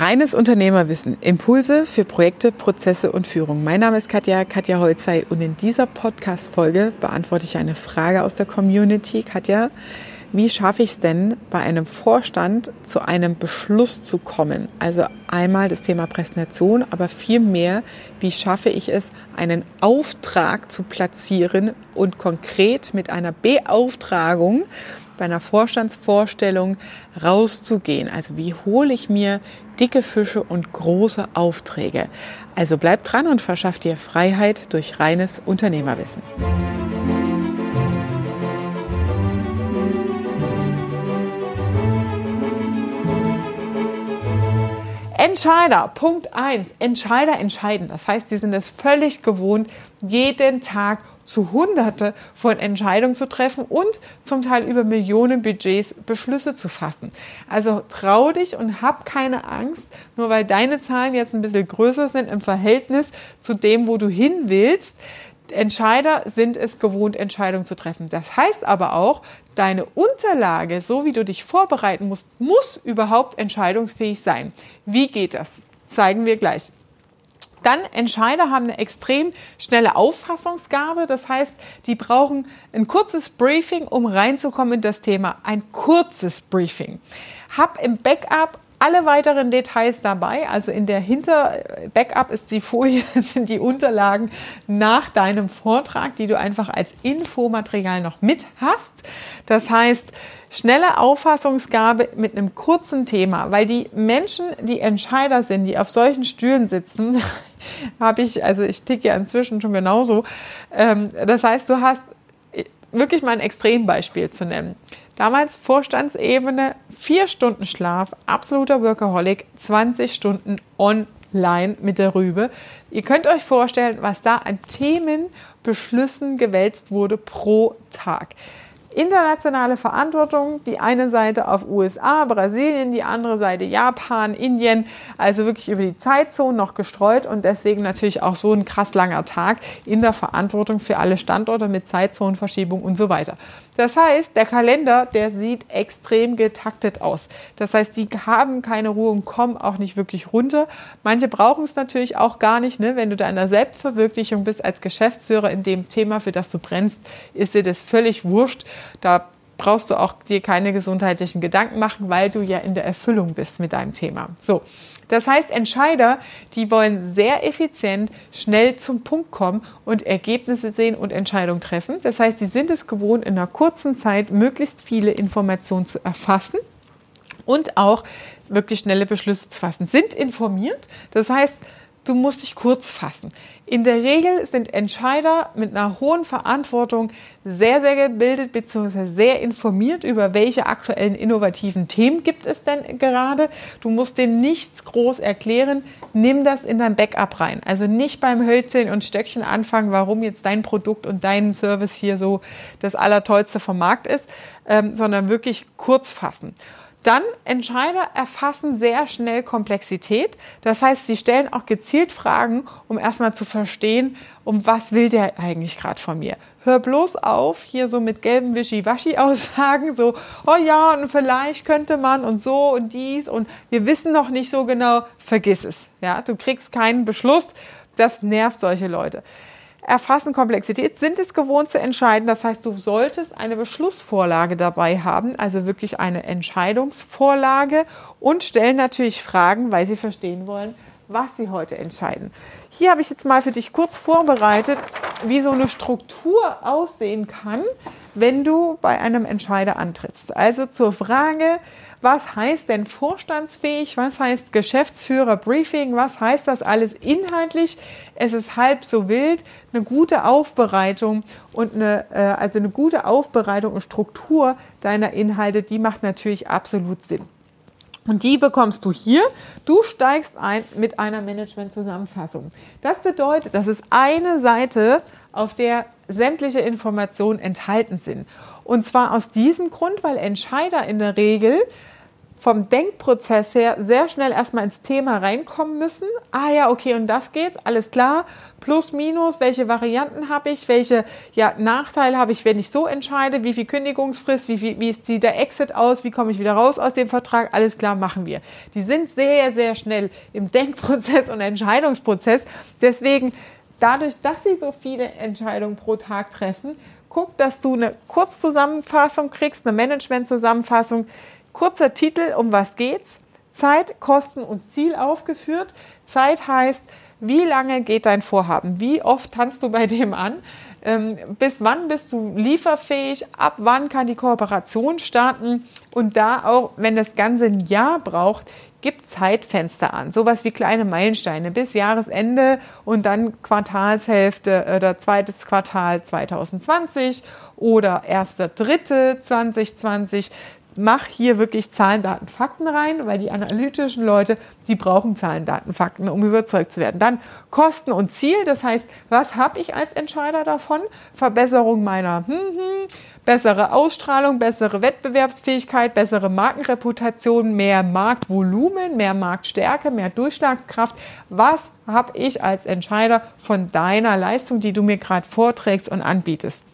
Reines Unternehmerwissen, Impulse für Projekte, Prozesse und Führung. Mein Name ist Katja, Katja Holzei und in dieser Podcast-Folge beantworte ich eine Frage aus der Community. Katja, wie schaffe ich es denn, bei einem Vorstand zu einem Beschluss zu kommen? Also einmal das Thema Präsentation, aber vielmehr, wie schaffe ich es, einen Auftrag zu platzieren und konkret mit einer Beauftragung bei einer Vorstandsvorstellung rauszugehen. Also wie hole ich mir dicke Fische und große Aufträge? Also bleib dran und verschaff dir Freiheit durch reines Unternehmerwissen. Entscheider, Punkt 1. Entscheider entscheiden. Das heißt, sie sind es völlig gewohnt, jeden Tag zu Hunderte von Entscheidungen zu treffen und zum Teil über Millionen Budgets Beschlüsse zu fassen. Also trau dich und hab keine Angst, nur weil deine Zahlen jetzt ein bisschen größer sind im Verhältnis zu dem, wo du hin willst. Entscheider sind es gewohnt, Entscheidungen zu treffen. Das heißt aber auch, deine Unterlage, so wie du dich vorbereiten musst, muss überhaupt entscheidungsfähig sein. Wie geht das? Zeigen wir gleich. Dann Entscheider haben eine extrem schnelle Auffassungsgabe. Das heißt, die brauchen ein kurzes Briefing, um reinzukommen in das Thema. Ein kurzes Briefing. Hab im Backup alle weiteren Details dabei. Also in der Hinter-Backup ist die Folie, sind die Unterlagen nach deinem Vortrag, die du einfach als Infomaterial noch mit hast. Das heißt, schnelle Auffassungsgabe mit einem kurzen Thema, weil die Menschen, die Entscheider sind, die auf solchen Stühlen sitzen, habe ich, also ich ticke ja inzwischen schon genauso. Ähm, das heißt, du hast wirklich mal ein Extrembeispiel zu nennen. Damals Vorstandsebene, vier Stunden Schlaf, absoluter Workaholic, 20 Stunden online mit der Rübe. Ihr könnt euch vorstellen, was da an Themen, Beschlüssen gewälzt wurde pro Tag internationale Verantwortung. Die eine Seite auf USA, Brasilien, die andere Seite Japan, Indien, also wirklich über die Zeitzone noch gestreut und deswegen natürlich auch so ein krass langer Tag in der Verantwortung für alle Standorte mit Zeitzonenverschiebung und so weiter. Das heißt, der Kalender, der sieht extrem getaktet aus. Das heißt, die haben keine Ruhe und kommen auch nicht wirklich runter. Manche brauchen es natürlich auch gar nicht. Ne? Wenn du da in der Selbstverwirklichung bist als Geschäftsführer in dem Thema, für das du brennst, ist dir das völlig wurscht. Da brauchst du auch dir keine gesundheitlichen Gedanken machen, weil du ja in der Erfüllung bist mit deinem Thema. So. Das heißt, Entscheider, die wollen sehr effizient, schnell zum Punkt kommen und Ergebnisse sehen und Entscheidungen treffen. Das heißt, sie sind es gewohnt, in einer kurzen Zeit möglichst viele Informationen zu erfassen und auch wirklich schnelle Beschlüsse zu fassen. Sind informiert. Das heißt, du musst dich kurz fassen. In der Regel sind Entscheider mit einer hohen Verantwortung sehr, sehr gebildet bzw. sehr informiert über welche aktuellen innovativen Themen gibt es denn gerade. Du musst denen nichts groß erklären. Nimm das in dein Backup rein. Also nicht beim Hölzchen und Stöckchen anfangen, warum jetzt dein Produkt und dein Service hier so das Allertollste vom Markt ist, ähm, sondern wirklich kurz fassen. Dann Entscheider erfassen sehr schnell Komplexität. Das heißt, sie stellen auch gezielt Fragen, um erstmal zu verstehen, um was will der eigentlich gerade von mir. Hör bloß auf, hier so mit gelben Wischiwaschi-Aussagen, so, oh ja, und vielleicht könnte man und so und dies und wir wissen noch nicht so genau, vergiss es. Ja, du kriegst keinen Beschluss. Das nervt solche Leute erfassen Komplexität, sind es gewohnt zu entscheiden. Das heißt, du solltest eine Beschlussvorlage dabei haben, also wirklich eine Entscheidungsvorlage und stellen natürlich Fragen, weil sie verstehen wollen, was sie heute entscheiden. Hier habe ich jetzt mal für dich kurz vorbereitet, wie so eine Struktur aussehen kann, wenn du bei einem Entscheider antrittst. Also zur Frage, was heißt denn vorstandsfähig? Was heißt Geschäftsführer-Briefing? Was heißt das alles inhaltlich? Es ist halb so wild. Eine gute Aufbereitung und eine, äh, also eine gute Aufbereitung und Struktur deiner Inhalte, die macht natürlich absolut Sinn. Und die bekommst du hier. Du steigst ein mit einer Management-Zusammenfassung. Das bedeutet, das ist eine Seite, auf der sämtliche Informationen enthalten sind. Und zwar aus diesem Grund, weil Entscheider in der Regel vom Denkprozess her sehr schnell erstmal ins Thema reinkommen müssen. Ah ja, okay, und das geht's, alles klar. Plus, minus, welche Varianten habe ich, welche ja, Nachteile habe ich, wenn ich so entscheide, wie viel Kündigungsfrist, wie, viel, wie sieht der Exit aus, wie komme ich wieder raus aus dem Vertrag, alles klar, machen wir. Die sind sehr, sehr schnell im Denkprozess und Entscheidungsprozess. Deswegen, dadurch, dass sie so viele Entscheidungen pro Tag treffen, guck, dass du eine Kurzzusammenfassung kriegst, eine Management-Zusammenfassung, Kurzer Titel, um was geht's? Zeit, Kosten und Ziel aufgeführt. Zeit heißt, wie lange geht dein Vorhaben? Wie oft tanzt du bei dem an? Ähm, bis wann bist du lieferfähig? Ab wann kann die Kooperation starten? Und da auch, wenn das Ganze ein Jahr braucht, gibt Zeitfenster an. Sowas wie kleine Meilensteine bis Jahresende und dann Quartalshälfte oder zweites Quartal 2020 oder erster, dritte 2020 mach hier wirklich Zahlen, Daten, Fakten rein, weil die analytischen Leute, die brauchen Zahlen, Daten, Fakten, um überzeugt zu werden. Dann Kosten und Ziel, das heißt, was habe ich als Entscheider davon? Verbesserung meiner hm, hm, bessere Ausstrahlung, bessere Wettbewerbsfähigkeit, bessere Markenreputation, mehr Marktvolumen, mehr Marktstärke, mehr Durchschlagskraft. Was habe ich als Entscheider von deiner Leistung, die du mir gerade vorträgst und anbietest?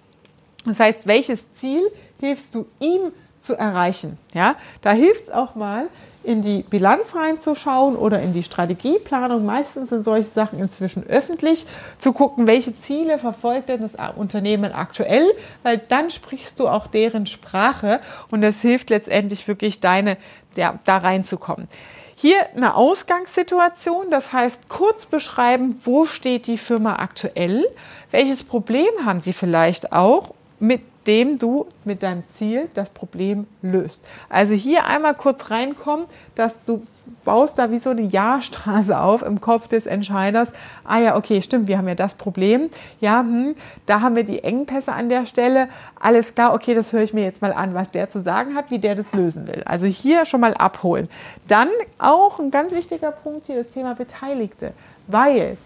Das heißt, welches Ziel hilfst du ihm zu erreichen. Ja, da hilft es auch mal, in die Bilanz reinzuschauen oder in die Strategieplanung. Meistens sind solche Sachen inzwischen öffentlich, zu gucken, welche Ziele verfolgt denn das Unternehmen aktuell, weil dann sprichst du auch deren Sprache und das hilft letztendlich wirklich deine, der, da reinzukommen. Hier eine Ausgangssituation, das heißt kurz beschreiben, wo steht die Firma aktuell, welches Problem haben die vielleicht auch mit dem du mit deinem Ziel das Problem löst. Also hier einmal kurz reinkommen, dass du baust da wie so eine Jahrstraße auf im Kopf des Entscheiders. Ah ja, okay, stimmt, wir haben ja das Problem. Ja, hm, da haben wir die Engpässe an der Stelle. Alles klar, okay, das höre ich mir jetzt mal an, was der zu sagen hat, wie der das lösen will. Also hier schon mal abholen. Dann auch ein ganz wichtiger Punkt hier, das Thema Beteiligte. Weil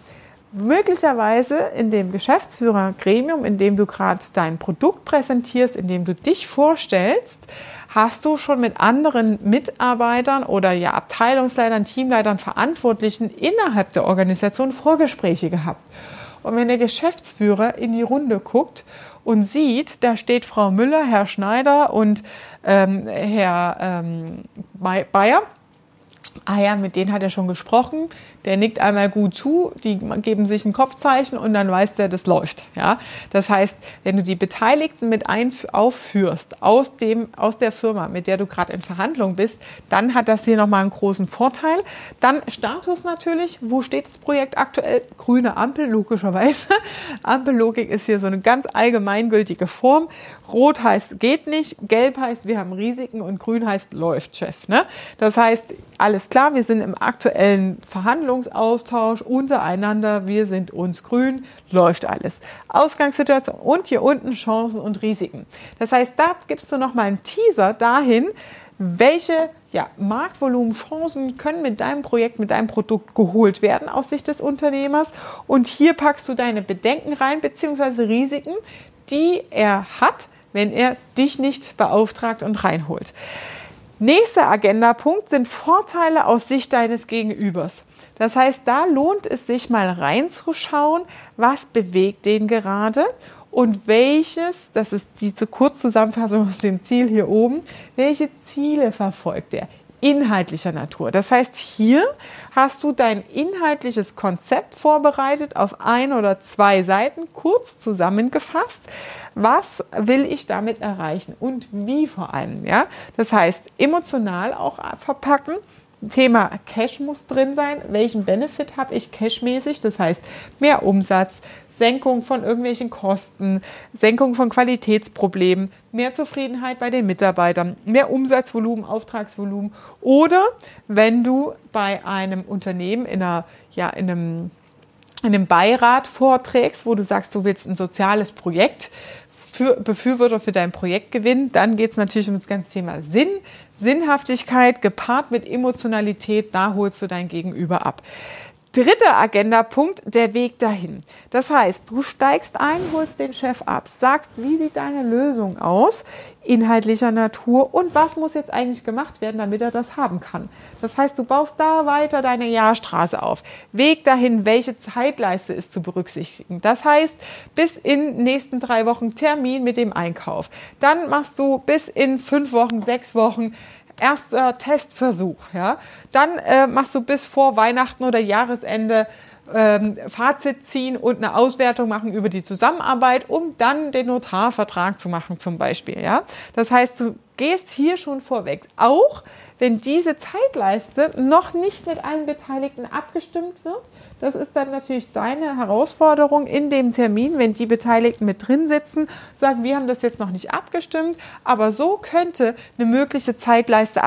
möglicherweise in dem Geschäftsführergremium, in dem du gerade dein Produkt präsentierst, in dem du dich vorstellst, hast du schon mit anderen Mitarbeitern oder ja Abteilungsleitern, Teamleitern, Verantwortlichen innerhalb der Organisation Vorgespräche gehabt. Und wenn der Geschäftsführer in die Runde guckt und sieht, da steht Frau Müller, Herr Schneider und ähm, Herr ähm, Bayer, ah ja, mit denen hat er schon gesprochen, der nickt einmal gut zu, die geben sich ein Kopfzeichen und dann weiß der, das läuft. Ja? Das heißt, wenn du die Beteiligten mit aufführst aus, dem, aus der Firma, mit der du gerade in Verhandlung bist, dann hat das hier nochmal einen großen Vorteil. Dann Status natürlich, wo steht das Projekt aktuell? Grüne Ampel, logischerweise. Ampellogik ist hier so eine ganz allgemeingültige Form. Rot heißt geht nicht, gelb heißt wir haben Risiken und grün heißt läuft, Chef. Ne? Das heißt, alles klar, wir sind im aktuellen Verhandlungen Meinungsaustausch untereinander, wir sind uns grün, läuft alles. Ausgangssituation und hier unten Chancen und Risiken. Das heißt, da gibst du nochmal einen Teaser dahin, welche ja, Marktvolumen, Chancen können mit deinem Projekt, mit deinem Produkt geholt werden aus Sicht des Unternehmers. Und hier packst du deine Bedenken rein, beziehungsweise Risiken, die er hat, wenn er dich nicht beauftragt und reinholt. Nächster Agendapunkt sind Vorteile aus Sicht deines Gegenübers. Das heißt, da lohnt es sich mal reinzuschauen, was bewegt den gerade und welches, das ist die zu Kurzzusammenfassung aus dem Ziel hier oben, welche Ziele verfolgt er? Inhaltlicher Natur. Das heißt, hier hast du dein inhaltliches Konzept vorbereitet auf ein oder zwei Seiten, kurz zusammengefasst. Was will ich damit erreichen und wie vor allem? Ja? Das heißt, emotional auch verpacken Thema Cash muss drin sein. Welchen Benefit habe ich cashmäßig? Das heißt, mehr Umsatz, Senkung von irgendwelchen Kosten, Senkung von Qualitätsproblemen, mehr Zufriedenheit bei den Mitarbeitern, mehr Umsatzvolumen, Auftragsvolumen. Oder wenn du bei einem Unternehmen in, einer, ja, in einem in einem Beirat vorträgst, wo du sagst, du willst ein soziales Projekt Befürworter für dein Projekt gewinnen. Dann geht es natürlich um das ganze Thema Sinn, Sinnhaftigkeit gepaart mit Emotionalität. Da holst du dein Gegenüber ab. Dritter Agendapunkt, der Weg dahin. Das heißt, du steigst ein, holst den Chef ab, sagst, wie sieht deine Lösung aus, inhaltlicher Natur und was muss jetzt eigentlich gemacht werden, damit er das haben kann. Das heißt, du baust da weiter deine Jahrstraße auf. Weg dahin, welche Zeitleiste ist zu berücksichtigen. Das heißt, bis in nächsten drei Wochen Termin mit dem Einkauf. Dann machst du bis in fünf Wochen, sechs Wochen erster Testversuch. Ja? Dann äh, machst du bis vor Weihnachten oder Jahresende ähm, Fazit ziehen und eine Auswertung machen über die Zusammenarbeit, um dann den Notarvertrag zu machen zum Beispiel. Ja? Das heißt, du gehst hier schon vorweg. Auch wenn diese Zeitleiste noch nicht mit allen Beteiligten abgestimmt wird. Das ist dann natürlich deine Herausforderung in dem Termin, wenn die Beteiligten mit drin sitzen, sagen, wir haben das jetzt noch nicht abgestimmt, aber so könnte eine mögliche Zeitleiste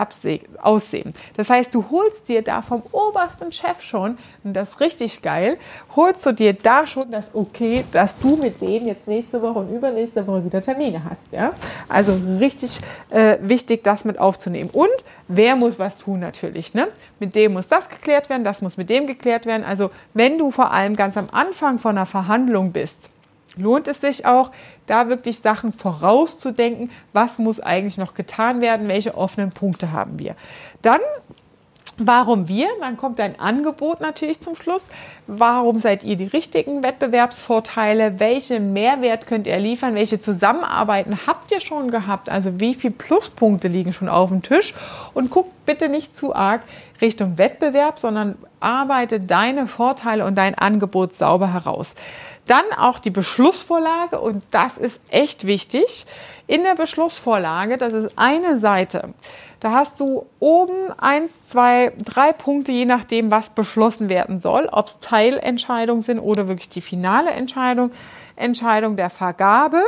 aussehen. Das heißt, du holst dir da vom obersten Chef schon, und das ist richtig geil, holst du dir da schon das Okay, dass du mit denen jetzt nächste Woche und übernächste Woche wieder Termine hast. Ja? Also richtig äh, wichtig, das mit aufzunehmen. Und wer muss was tun natürlich. Ne? Mit dem muss das geklärt werden, das muss mit dem geklärt werden. Also wenn du vor allem ganz am Anfang von einer Verhandlung bist, lohnt es sich auch, da wirklich Sachen vorauszudenken, was muss eigentlich noch getan werden, welche offenen Punkte haben wir. Dann Warum wir? Dann kommt ein Angebot natürlich zum Schluss. Warum seid ihr die richtigen Wettbewerbsvorteile? Welchen Mehrwert könnt ihr liefern? Welche Zusammenarbeiten habt ihr schon gehabt? Also wie viele Pluspunkte liegen schon auf dem Tisch? Und guckt bitte nicht zu arg Richtung Wettbewerb, sondern arbeite deine Vorteile und dein Angebot sauber heraus. Dann auch die Beschlussvorlage und das ist echt wichtig. In der Beschlussvorlage, das ist eine Seite, da hast du oben eins, zwei, drei Punkte, je nachdem, was beschlossen werden soll, ob es Teilentscheidungen sind oder wirklich die finale Entscheidung. Entscheidung der Vergabe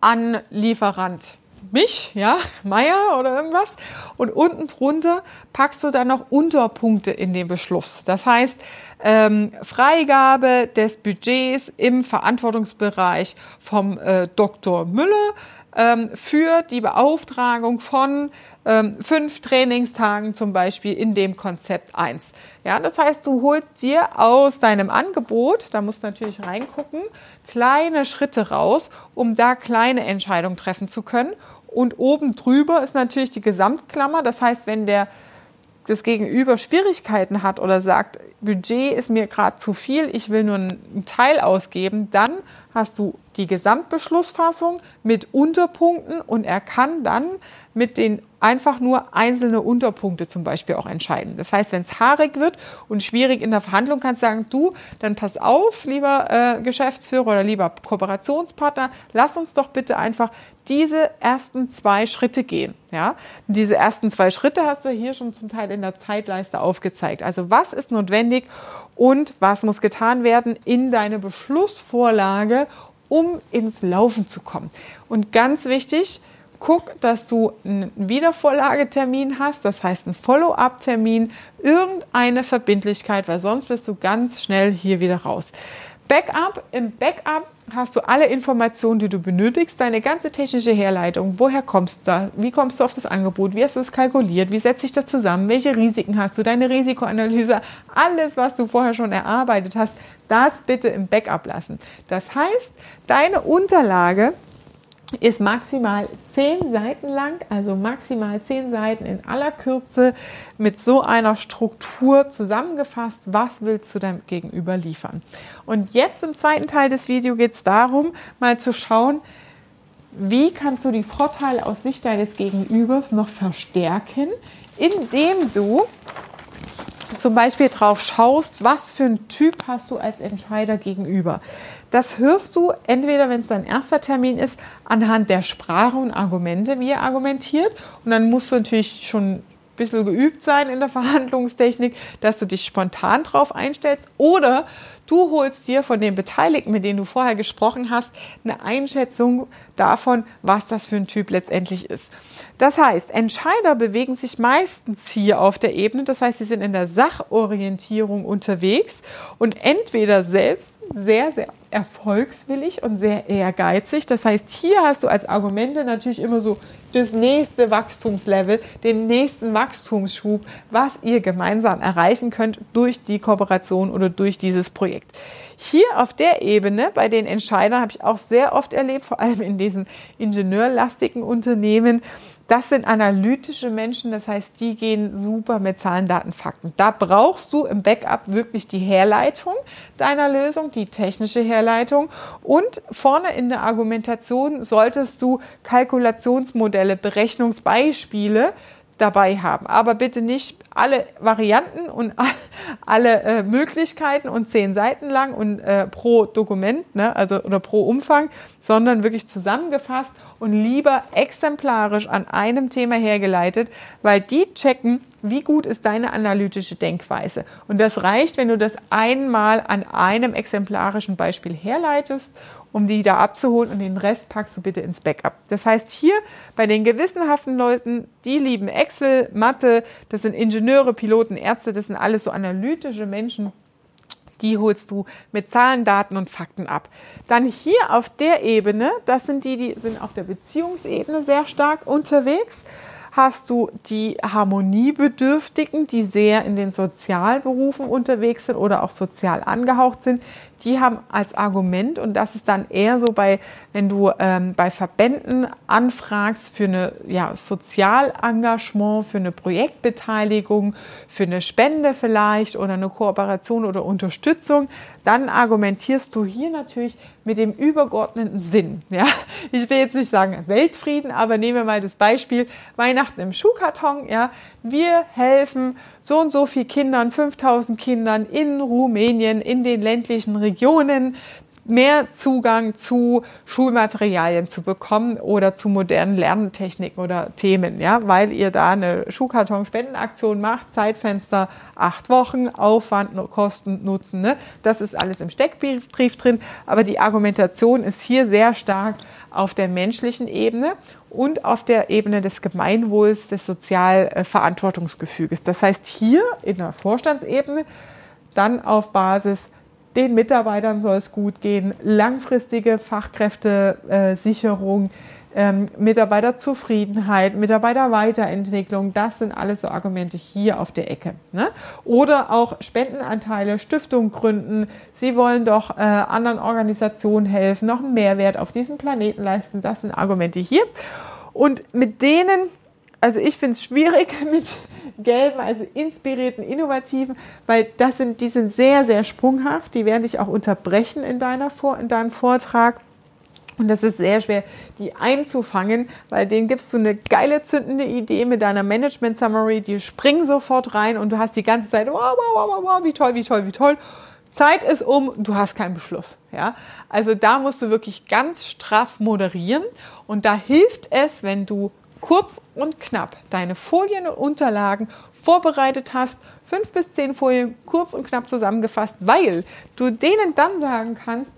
an Lieferant mich, ja, Meier oder irgendwas. Und unten drunter packst du dann noch Unterpunkte in den Beschluss. Das heißt, ähm, Freigabe des Budgets im Verantwortungsbereich vom äh, Dr. Müller ähm, für die Beauftragung von ähm, fünf Trainingstagen zum Beispiel in dem Konzept 1. Ja, das heißt, du holst dir aus deinem Angebot, da musst du natürlich reingucken, kleine Schritte raus, um da kleine Entscheidungen treffen zu können. Und oben drüber ist natürlich die Gesamtklammer. Das heißt, wenn der das Gegenüber Schwierigkeiten hat oder sagt, Budget ist mir gerade zu viel, ich will nur einen Teil ausgeben, dann hast du die Gesamtbeschlussfassung mit Unterpunkten und er kann dann mit den einfach nur einzelne Unterpunkte zum Beispiel auch entscheiden. Das heißt, wenn es haarig wird und schwierig in der Verhandlung, kannst du sagen, du, dann pass auf, lieber äh, Geschäftsführer oder lieber Kooperationspartner, lass uns doch bitte einfach diese ersten zwei Schritte gehen. Ja? diese ersten zwei Schritte hast du hier schon zum Teil in der Zeitleiste aufgezeigt. Also was ist notwendig und was muss getan werden in deine Beschlussvorlage, um ins Laufen zu kommen. Und ganz wichtig, guck, dass du einen Wiedervorlagetermin hast, das heißt einen Follow-up-Termin, irgendeine Verbindlichkeit, weil sonst bist du ganz schnell hier wieder raus. Backup, im Backup hast du alle Informationen, die du benötigst, deine ganze technische Herleitung, woher kommst du, wie kommst du auf das Angebot, wie hast du es kalkuliert, wie setzt sich das zusammen, welche Risiken hast du, deine Risikoanalyse, alles, was du vorher schon erarbeitet hast, das bitte im Backup lassen. Das heißt, deine Unterlage ist maximal zehn Seiten lang, also maximal zehn Seiten in aller Kürze mit so einer Struktur zusammengefasst, was willst du deinem Gegenüber liefern. Und jetzt im zweiten Teil des Videos geht es darum, mal zu schauen, wie kannst du die Vorteile aus Sicht deines Gegenübers noch verstärken, indem du zum Beispiel drauf schaust, was für ein Typ hast du als Entscheider gegenüber. Das hörst du entweder, wenn es dein erster Termin ist, anhand der Sprache und Argumente, wie er argumentiert. Und dann musst du natürlich schon ein bisschen geübt sein in der Verhandlungstechnik, dass du dich spontan drauf einstellst. Oder du holst dir von den Beteiligten, mit denen du vorher gesprochen hast, eine Einschätzung davon, was das für ein Typ letztendlich ist. Das heißt, Entscheider bewegen sich meistens hier auf der Ebene, das heißt, sie sind in der Sachorientierung unterwegs und entweder selbst sehr, sehr erfolgswillig und sehr ehrgeizig. Das heißt, hier hast du als Argumente natürlich immer so das nächste Wachstumslevel, den nächsten Wachstumsschub, was ihr gemeinsam erreichen könnt durch die Kooperation oder durch dieses Projekt. Hier auf der Ebene, bei den Entscheidern, habe ich auch sehr oft erlebt, vor allem in diesen ingenieurlastigen Unternehmen, das sind analytische Menschen, das heißt, die gehen super mit Zahlen, Daten, Fakten. Da brauchst du im Backup wirklich die Herleitung deiner Lösung, die technische Herleitung. Und vorne in der Argumentation solltest du Kalkulationsmodelle, Berechnungsbeispiele dabei haben. Aber bitte nicht alle Varianten und alle äh, Möglichkeiten und zehn Seiten lang und äh, pro Dokument, ne, also oder pro Umfang, sondern wirklich zusammengefasst und lieber exemplarisch an einem Thema hergeleitet, weil die checken, wie gut ist deine analytische Denkweise. Und das reicht, wenn du das einmal an einem exemplarischen Beispiel herleitest um die da abzuholen und den Rest packst du bitte ins Backup. Das heißt, hier bei den gewissenhaften Leuten, die lieben Excel, Mathe, das sind Ingenieure, Piloten, Ärzte, das sind alles so analytische Menschen, die holst du mit Zahlen, Daten und Fakten ab. Dann hier auf der Ebene, das sind die, die sind auf der Beziehungsebene sehr stark unterwegs hast du die Harmoniebedürftigen, die sehr in den Sozialberufen unterwegs sind oder auch sozial angehaucht sind die haben als Argument, und das ist dann eher so bei, wenn du ähm, bei Verbänden anfragst für eine ja, Sozialengagement, für eine Projektbeteiligung, für eine Spende vielleicht oder eine Kooperation oder Unterstützung, dann argumentierst du hier natürlich mit dem übergeordneten Sinn. Ja? Ich will jetzt nicht sagen Weltfrieden, aber nehmen wir mal das Beispiel Weihnachten im Schuhkarton. Ja? Wir helfen so und so viel Kindern, 5000 Kindern in Rumänien, in den ländlichen Regionen, mehr Zugang zu Schulmaterialien zu bekommen oder zu modernen Lerntechniken oder Themen, ja, weil ihr da eine Schuhkarton-Spendenaktion macht, Zeitfenster acht Wochen, Aufwand, Kosten, Nutzen, ne? das ist alles im Steckbrief drin, aber die Argumentation ist hier sehr stark auf der menschlichen Ebene und auf der Ebene des Gemeinwohls, des Sozialverantwortungsgefüges. Das heißt, hier in der Vorstandsebene dann auf Basis den Mitarbeitern soll es gut gehen, langfristige Fachkräftesicherung, ähm, Mitarbeiterzufriedenheit, Mitarbeiterweiterentwicklung, das sind alles so Argumente hier auf der Ecke. Ne? Oder auch Spendenanteile, Stiftung gründen, sie wollen doch äh, anderen Organisationen helfen, noch einen Mehrwert auf diesem Planeten leisten, das sind Argumente hier. Und mit denen, also ich finde es schwierig mit gelben, also inspirierten, innovativen, weil das sind, die sind sehr, sehr sprunghaft. Die werden dich auch unterbrechen in, deiner, in deinem Vortrag. Und das ist sehr schwer, die einzufangen, weil denen gibst du eine geile zündende Idee mit deiner Management Summary, die springen sofort rein und du hast die ganze Zeit, wow, wow, wow, wow, wie toll, wie toll, wie toll. Zeit ist um, du hast keinen Beschluss. Ja? Also da musst du wirklich ganz straff moderieren und da hilft es, wenn du kurz und knapp deine Folien und Unterlagen vorbereitet hast, fünf bis zehn Folien kurz und knapp zusammengefasst, weil du denen dann sagen kannst,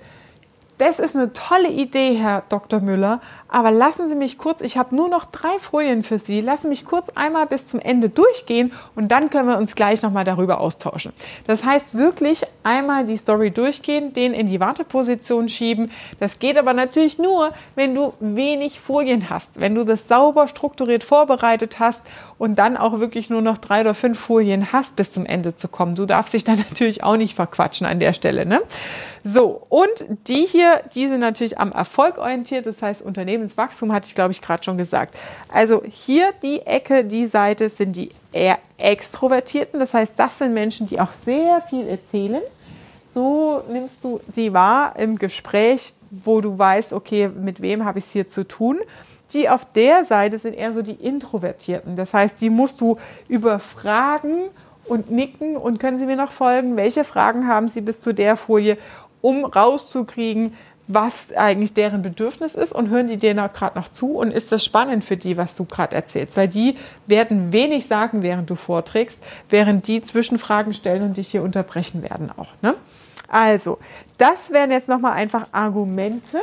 das ist eine tolle Idee, Herr Dr. Müller, aber lassen Sie mich kurz, ich habe nur noch drei Folien für Sie, lassen Sie mich kurz einmal bis zum Ende durchgehen und dann können wir uns gleich nochmal darüber austauschen. Das heißt wirklich einmal die Story durchgehen, den in die Warteposition schieben. Das geht aber natürlich nur, wenn du wenig Folien hast, wenn du das sauber strukturiert vorbereitet hast und dann auch wirklich nur noch drei oder fünf Folien hast, bis zum Ende zu kommen. Du darfst dich dann natürlich auch nicht verquatschen an der Stelle. Ne? So, und die hier, die sind natürlich am Erfolg orientiert, das heißt Unternehmenswachstum, hatte ich glaube ich gerade schon gesagt. Also hier die Ecke, die Seite sind die eher Extrovertierten, das heißt, das sind Menschen, die auch sehr viel erzählen. So nimmst du sie wahr im Gespräch, wo du weißt, okay, mit wem habe ich es hier zu tun. Die auf der Seite sind eher so die Introvertierten. Das heißt, die musst du überfragen und nicken und können Sie mir noch folgen? Welche Fragen haben Sie bis zu der Folie? Um rauszukriegen, was eigentlich deren Bedürfnis ist und hören die dir gerade noch zu und ist das spannend für die, was du gerade erzählst, weil die werden wenig sagen, während du vorträgst, während die Zwischenfragen stellen und dich hier unterbrechen werden auch. Ne? Also, das wären jetzt nochmal einfach Argumente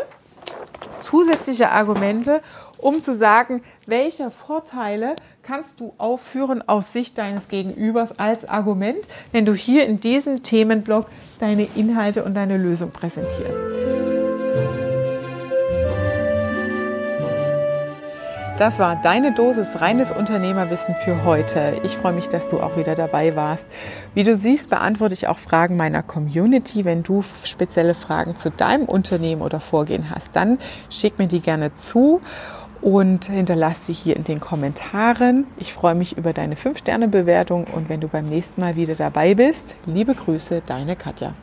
zusätzliche Argumente, um zu sagen, welche Vorteile kannst du aufführen aus Sicht deines Gegenübers als Argument, wenn du hier in diesem Themenblock deine Inhalte und deine Lösung präsentierst. Das war deine Dosis reines Unternehmerwissen für heute. Ich freue mich, dass du auch wieder dabei warst. Wie du siehst, beantworte ich auch Fragen meiner Community. Wenn du spezielle Fragen zu deinem Unternehmen oder Vorgehen hast, dann schick mir die gerne zu und hinterlass sie hier in den Kommentaren. Ich freue mich über deine 5-Sterne-Bewertung und wenn du beim nächsten Mal wieder dabei bist, liebe Grüße, deine Katja.